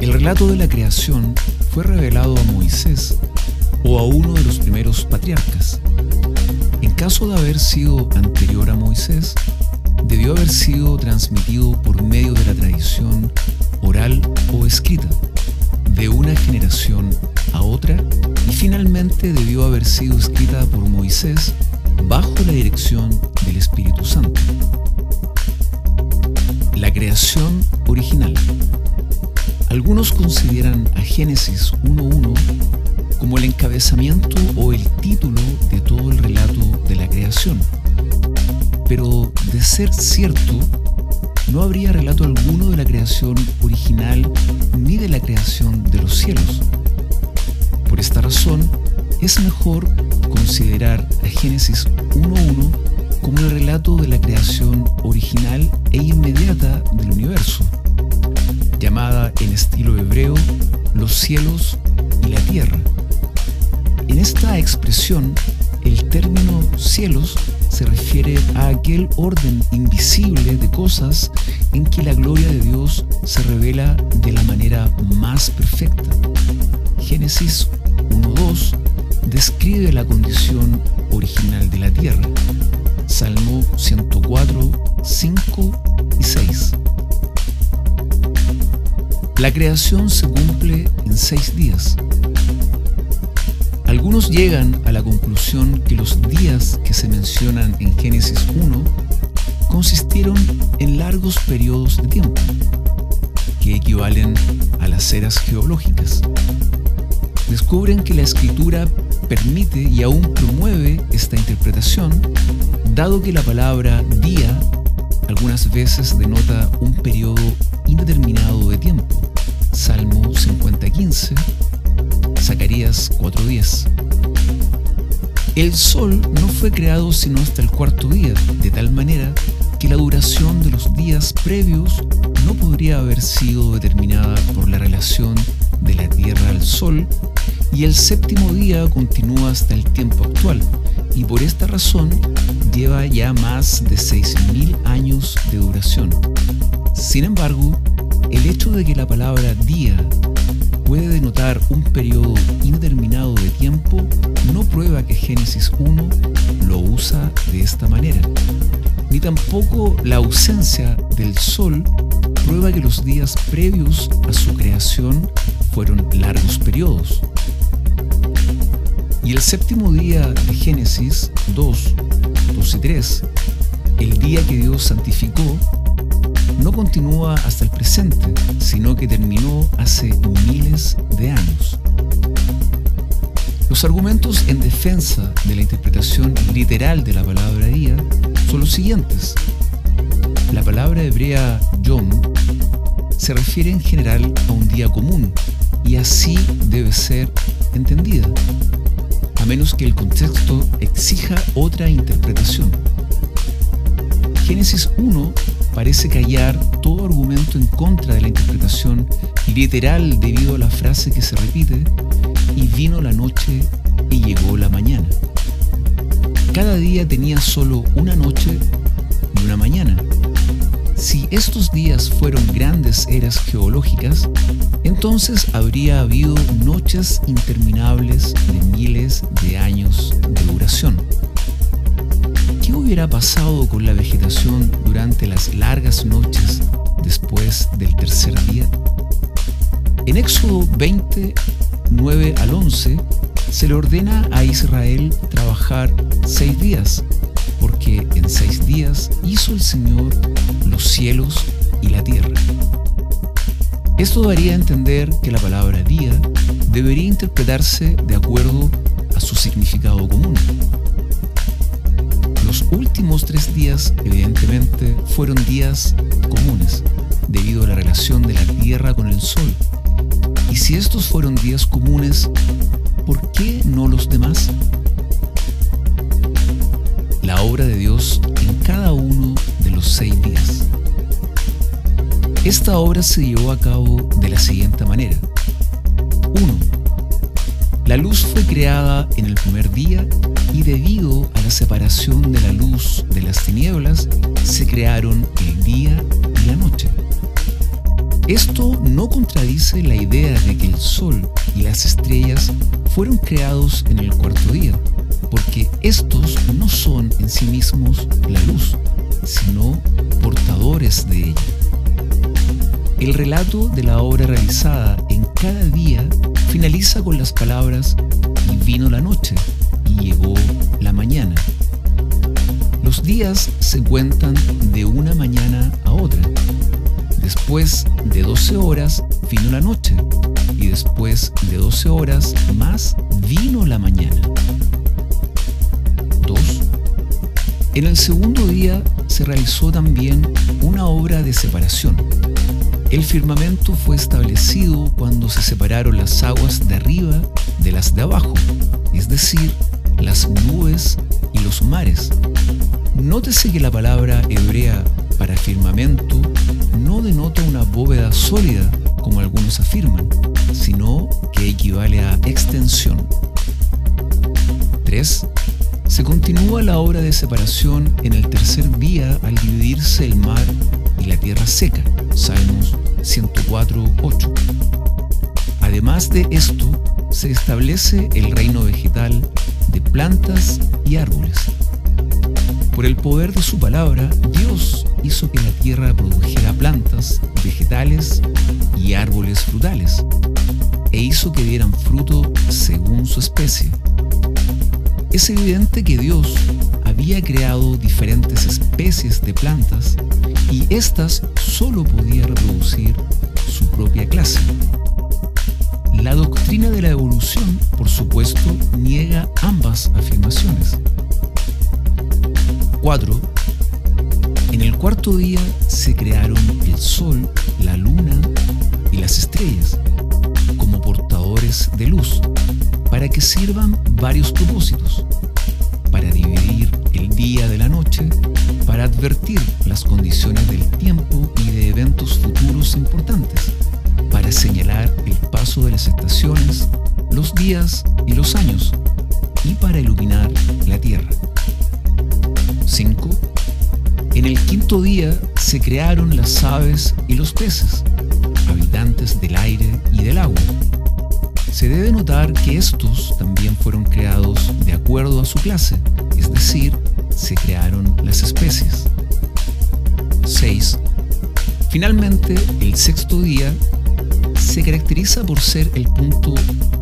El relato de la creación fue revelado a Moisés o a uno de los primeros patriarcas. En caso de haber sido anterior a Moisés, debió haber sido transmitido por medio de la tradición oral o escrita, de una generación a otra, y finalmente debió haber sido escrita por Moisés bajo la dirección del Espíritu Santo. La creación original. Algunos consideran a Génesis 1.1 como el encabezamiento o el título de todo el relato de la creación. Pero de ser cierto, no habría relato alguno de la creación original ni de la creación de los cielos. Por esta razón, es mejor considerar a Génesis 1.1 como el relato de la creación original e los cielos y la tierra. En esta expresión, el término cielos se refiere a aquel orden invisible de cosas en que la gloria de Dios se revela de la manera más perfecta. Génesis 1.2 describe la condición original de la tierra. Salmo 104, 5 y 6. La creación se cumple en seis días. Algunos llegan a la conclusión que los días que se mencionan en Génesis 1 consistieron en largos periodos de tiempo, que equivalen a las eras geológicas. Descubren que la escritura permite y aún promueve esta interpretación, dado que la palabra día algunas veces denota un periodo indeterminado de tiempo. Salmo 50:15, Zacarías 4:10. El sol no fue creado sino hasta el cuarto día, de tal manera que la duración de los días previos no podría haber sido determinada por la relación de la Tierra al Sol y el séptimo día continúa hasta el tiempo actual y por esta razón lleva ya más de 6.000 años de duración. Sin embargo, el hecho de que la palabra día puede denotar un periodo indeterminado de tiempo no prueba que Génesis 1 lo usa de esta manera, ni tampoco la ausencia del sol prueba que los días previos a su creación fueron largos periodos. Y el séptimo día de Génesis 2, 2 y 3, el día que Dios santificó, no continúa hasta el presente, sino que terminó hace miles de años. Los argumentos en defensa de la interpretación literal de la palabra día son los siguientes. La palabra hebrea yom se refiere en general a un día común y así debe ser entendida a menos que el contexto exija otra interpretación. Génesis 1 parece callar todo argumento en contra de la interpretación literal debido a la frase que se repite, y vino la noche y llegó la mañana. Cada día tenía solo una noche y una mañana. Si estos días fueron grandes eras geológicas, entonces habría habido noches interminables de miles de años de duración. ¿Qué hubiera pasado con la vegetación durante las largas noches después del tercer día? En Éxodo 20, 9 al 11, se le ordena a Israel trabajar seis días porque en seis días hizo el Señor los cielos y la tierra. Esto daría a entender que la palabra día debería interpretarse de acuerdo a su significado común. Últimos tres días, evidentemente, fueron días comunes, debido a la relación de la Tierra con el Sol. Y si estos fueron días comunes, ¿por qué no los demás? la obra de Dios en cada uno de los seis días. Esta obra se llevó a cabo de la siguiente manera. 1. La luz fue creada en el primer día y debido a la separación de la luz de las tinieblas, se crearon el día y la noche. Esto no contradice la idea de que el sol y las estrellas fueron creados en el cuarto día, porque estos no son en sí mismos la luz, sino portadores de ella. El relato de la obra realizada en cada día finaliza con las palabras y vino la noche y llegó la mañana. Los días se cuentan de una mañana a otra. Después de 12 horas vino la noche y después de 12 horas más vino la mañana. 2. En el segundo día se realizó también una obra de separación. El firmamento fue establecido cuando se separaron las aguas de arriba de las de abajo, es decir, las nubes y los mares. Nótese que la palabra hebrea para firmamento no denota una bóveda sólida, como algunos afirman, sino que equivale a extensión. 3. Se continúa la obra de separación en el tercer día al dividirse el mar y la tierra seca. Salmos 104.8. Además de esto, se establece el reino vegetal de plantas y árboles. Por el poder de su palabra, Dios hizo que la tierra produjera plantas, vegetales y árboles frutales, e hizo que dieran fruto según su especie. Es evidente que Dios había creado diferentes especies de plantas y éstas solo podía reproducir su propia clase. La doctrina de la evolución, por supuesto, niega ambas afirmaciones. 4. En el cuarto día se crearon el sol, la luna y las estrellas como portadores de luz para que sirvan varios propósitos. Para dividir el día de la noche, para advertir las condiciones del tiempo y de eventos futuros importantes, para señalar el paso de las estaciones, los días y los años, y para iluminar la tierra. 5. En el quinto día se crearon las aves y los peces, habitantes del aire y del agua. Se debe notar que estos también fueron creados de acuerdo a su clase, es decir, se crearon las especies. 6. Finalmente, el sexto día se caracteriza por ser el punto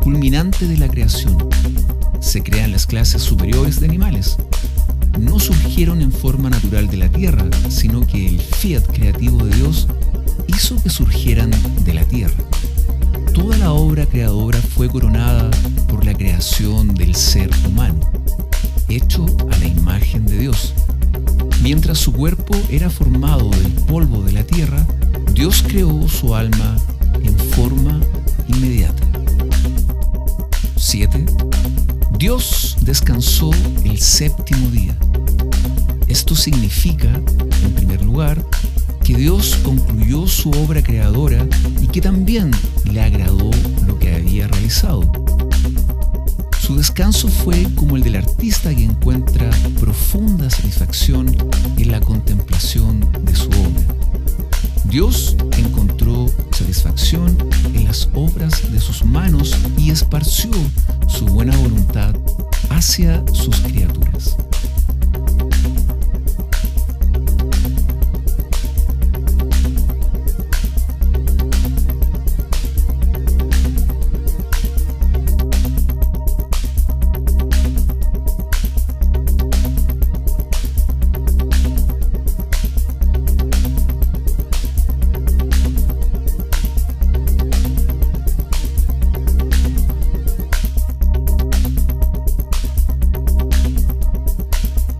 culminante de la creación. Se crean las clases superiores de animales. No surgieron en forma natural de la tierra, sino que el fiat creativo de Dios hizo que surgieran de la tierra. Toda la obra creadora fue coronada por la creación del ser humano hecho a la imagen. Mientras su cuerpo era formado del polvo de la tierra, Dios creó su alma en forma inmediata. 7. Dios descansó el séptimo día. Esto significa, en primer lugar, que Dios concluyó su obra creadora y que también le agradó lo que había realizado. Su descanso fue como el del artista que encuentra profunda satisfacción en la contemplación de su obra. Dios encontró satisfacción en las obras de sus manos y esparció su buena voluntad hacia sus criaturas.